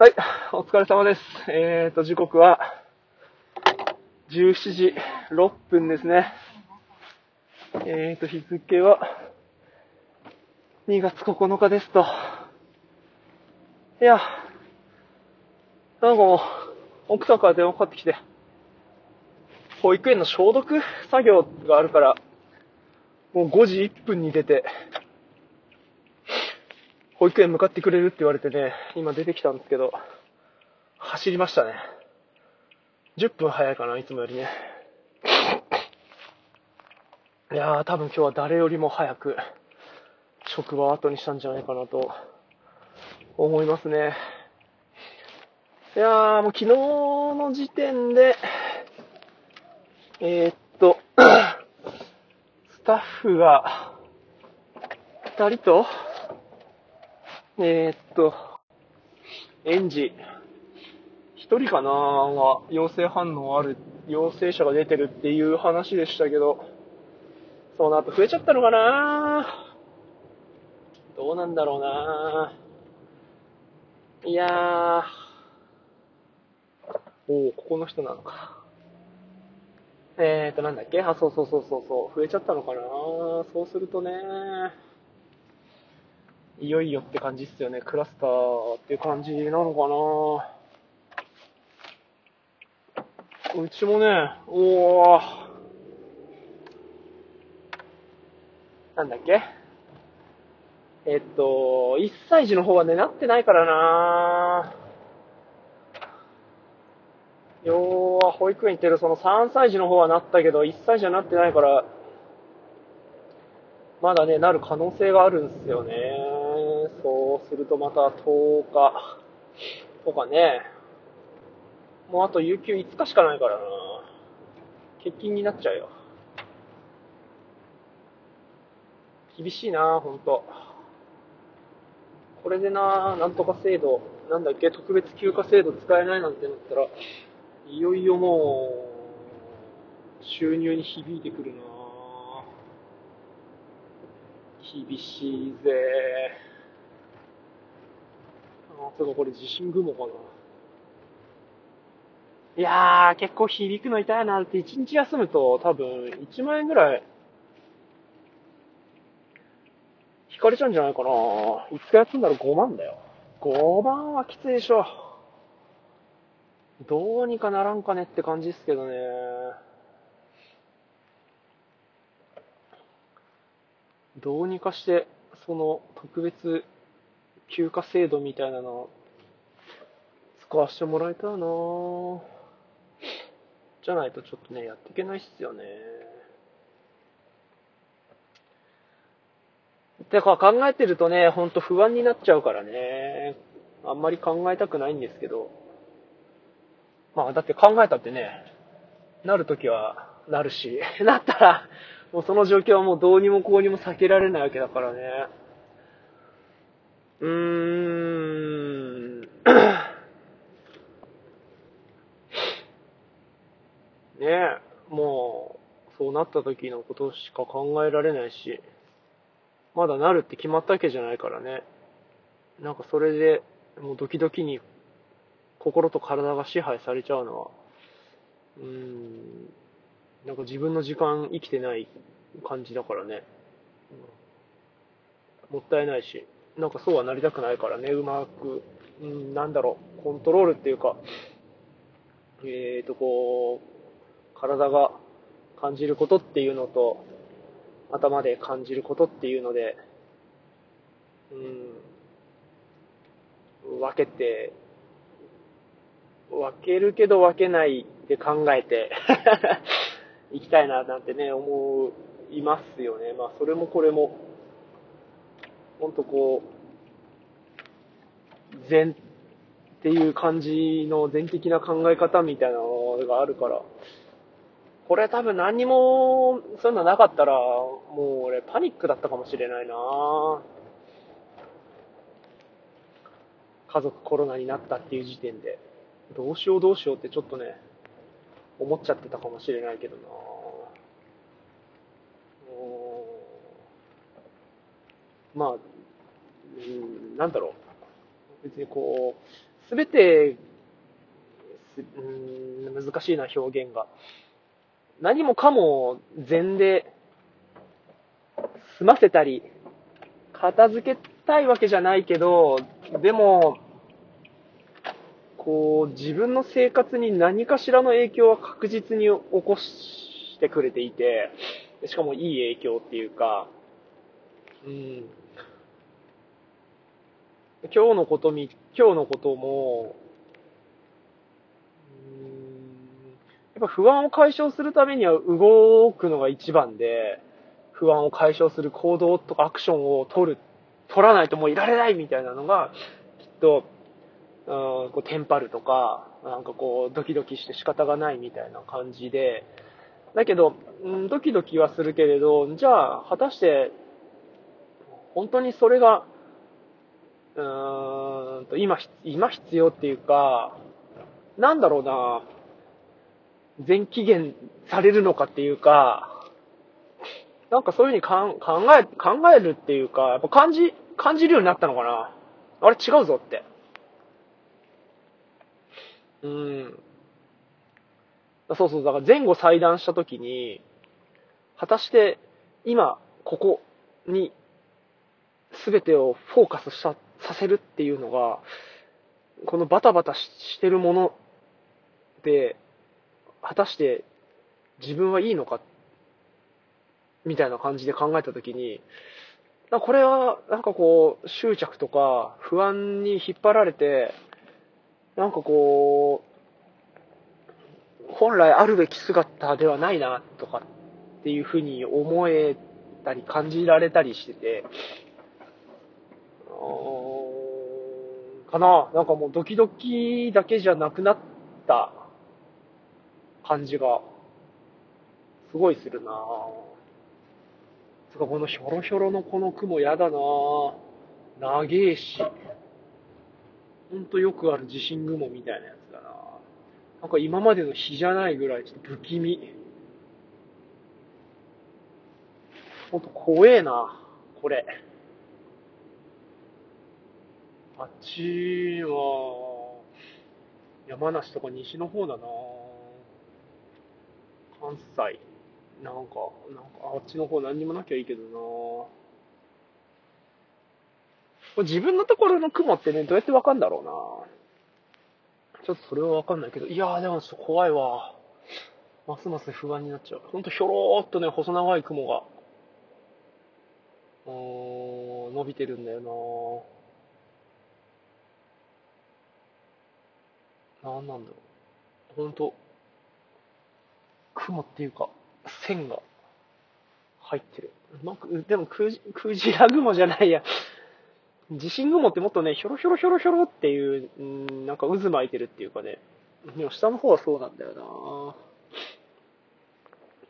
はい、お疲れ様です。えーと、時刻は、17時6分ですね。えーと、日付は、2月9日ですと。いや、なんかもう、奥さんから電話かかってきて、保育園の消毒作業があるから、もう5時1分に出て、保育園向かってくれるって言われてね、今出てきたんですけど、走りましたね。10分早いかな、いつもよりね。いやー、多分今日は誰よりも早く、職場を後にしたんじゃないかなと、思いますね。いやー、もう昨日の時点で、えー、っと、スタッフが、二人と、えー、っと、園児、一人かなが陽性反応ある、陽性者が出てるっていう話でしたけど、その後増えちゃったのかな？どうなんだろうな？いやー、おおここの人なのか。えーと、なんだっけ？あ、そうそうそうそう、増えちゃったのかな？そうするとね。いよいよって感じっすよね。クラスターっていう感じなのかな。うちもね、おー、なんだっけ？えっと、1歳児の方はね、なってないからな。要は、保育園行ってるその3歳児の方はなったけど、1歳児はなってないから、まだね、なる可能性があるんすよね。するとまた10日。とかね、もうあと有給5日しかないからな。欠勤になっちゃうよ。厳しいなほんと。これでななんとか制度、なんだっけ、特別休暇制度使えないなんてなったら、いよいよもう、収入に響いてくるな。厳しいぜ。あ、つうかこれ地震雲かないやー、結構響くの痛いなって、1日休むと多分1万円ぐらい引かれちゃうんじゃないかな5日休んだら5万だよ。5万はきついでしょ。どうにかならんかねって感じですけどね。どうにかして、その特別休暇制度みたいなの使わせてもらえたらなじゃないとちょっとね、やっていけないっすよね。てか考えてるとね、ほんと不安になっちゃうからね。あんまり考えたくないんですけど。まあだって考えたってね、なるときはなるし、なったら、もうその状況はもうどうにもこうにも避けられないわけだからね。うーん。ねえ、もう、そうなった時のことしか考えられないし。まだなるって決まったわけじゃないからね。なんかそれで、もうドキドキに心と体が支配されちゃうのは、うーん、なんか自分の時間生きてない感じだからね。もったいないし、なんかそうはなりたくないからね、うまく、うん、なんだろう、コントロールっていうか、えーとこう、体が感じることっていうのと、頭で感じることっていうので、うん、分けて、分けるけど分けないって考えて 行きたいななんてね、思いますよね。まあ、それもこれも、ほんとこう、禅っていう感じの禅的な考え方みたいなのがあるから、これ多分何にも、そういうのなかったら、もう俺パニックだったかもしれないな家族コロナになったっていう時点で。どうしようどうしようってちょっとね、思っちゃってたかもしれないけどなまあ、うん、なんだろう。別にこう、すべて、うん、難しいな、表現が。何もかも禅で済ませたり、片付けたいわけじゃないけど、でも、こう、自分の生活に何かしらの影響は確実に起こしてくれていて、しかもいい影響っていうか、うん。今日のことみ、今日のことも、うんやっぱ不安を解消するためには動くのが一番で、不安を解消する行動とかアクションを取る、取らないともういられないみたいなのが、きっと、うん、こうテンパるとか、なんかこうドキドキして仕方がないみたいな感じで、だけど、うん、ドキドキはするけれど、じゃあ、果たして、本当にそれが、うーんと、今、今必要っていうか、なんだろうな、全期限されるのかっていうか、なんかそういうふうに考え、考えるっていうか、やっぱ感じ、感じるようになったのかな。あれ違うぞって。うん。そうそう、だから前後裁断したときに、果たして今、ここに全てをフォーカスさせるっていうのが、このバタバタしてるもので、果たして自分はいいのか、みたいな感じで考えたときに、これはなんかこう執着とか不安に引っ張られて、なんかこう、本来あるべき姿ではないなとかっていうふうに思えたり感じられたりしてて、かななんかもうドキドキだけじゃなくなった感じが、すごいするなつかこのひょろひょろのこの雲やだな長えし。ほんとよくある地震雲みたいなやつだななんか今までの日じゃないぐらいちょっと不気味。ほんと怖えなこれ。あっちは、山梨とか西の方だな関西。なんか、なんか、あっちの方何にもなきゃいいけどなこれ自分のところの雲ってね、どうやってわかんだろうなちょっとそれはわかんないけど、いやーでもちょっと怖いわ。ますます不安になっちゃう。ほんとひょろーっとね、細長い雲が、うーん、伸びてるんだよななんなんだろう。ほんと、雲っていうか、線が入ってる。なんか、でもクジ、クジラ雲じゃないや。地震雲ってもっとね、ひょろひょろひょろひょろっていう、んなんか渦巻いてるっていうかね。でも下の方はそうなんだよな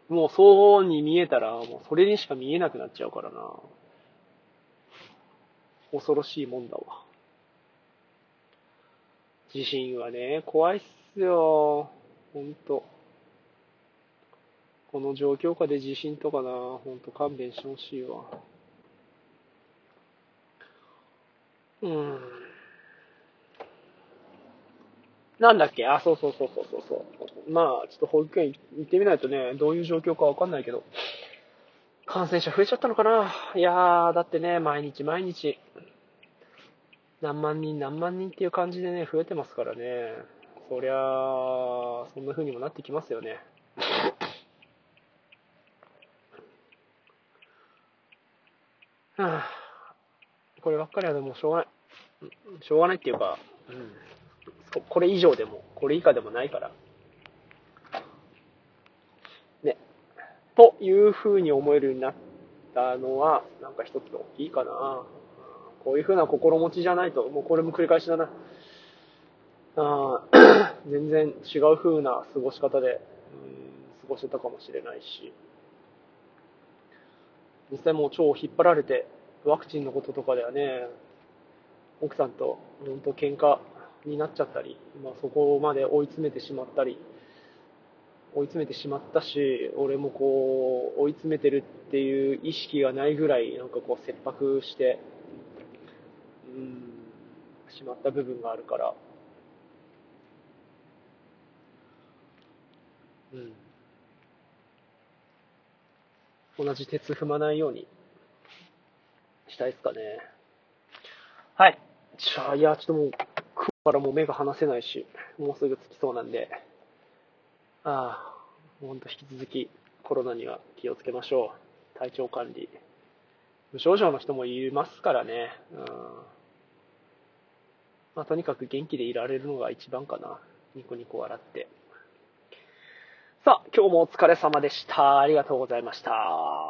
もうそうに見えたら、もうそれにしか見えなくなっちゃうからな恐ろしいもんだわ。地震はね、怖いっすよ。ほんと。この状況下で地震とかな、ほんと勘弁してほしいわ。うん。なんだっけ？あ、そうそうそうそうそうそう。まあ、ちょっと保育園行ってみないとね、どういう状況かわかんないけど、感染者増えちゃったのかないやー、だってね、毎日毎日、何万人何万人っていう感じでね、増えてますからね。そりゃ、そんな風にもなってきますよね。はあ、こればっかりはでもしょうがない。しょうがないっていうか、うん、これ以上でも、これ以下でもないから。ね。という風に思えるようになったのは、なんか一つ大きいかな。こういう風な心持ちじゃないと、もうこれも繰り返しだな。あ 全然違う風な過ごし方で、うん、過ごせたかもしれないし。実際もう超引っ張られて、ワクチンのこととかではね、奥さんと本当喧嘩になっちゃったり、まあ、そこまで追い詰めてしまったり、追い詰めてしまったし、俺もこう、追い詰めてるっていう意識がないぐらい、なんかこう、切迫して、しまった部分があるから。うん。同じ鉄踏まないようにしたいですかね。はい。じゃあ、いや、ちょっともう、雲からもう目が離せないし、もうすぐ着きそうなんで、ああ、ほんと引き続きコロナには気をつけましょう。体調管理。無症状の人もいますからね。うんまあ、とにかく元気でいられるのが一番かな。ニコニコ笑って。さあ、今日もお疲れ様でした。ありがとうございました。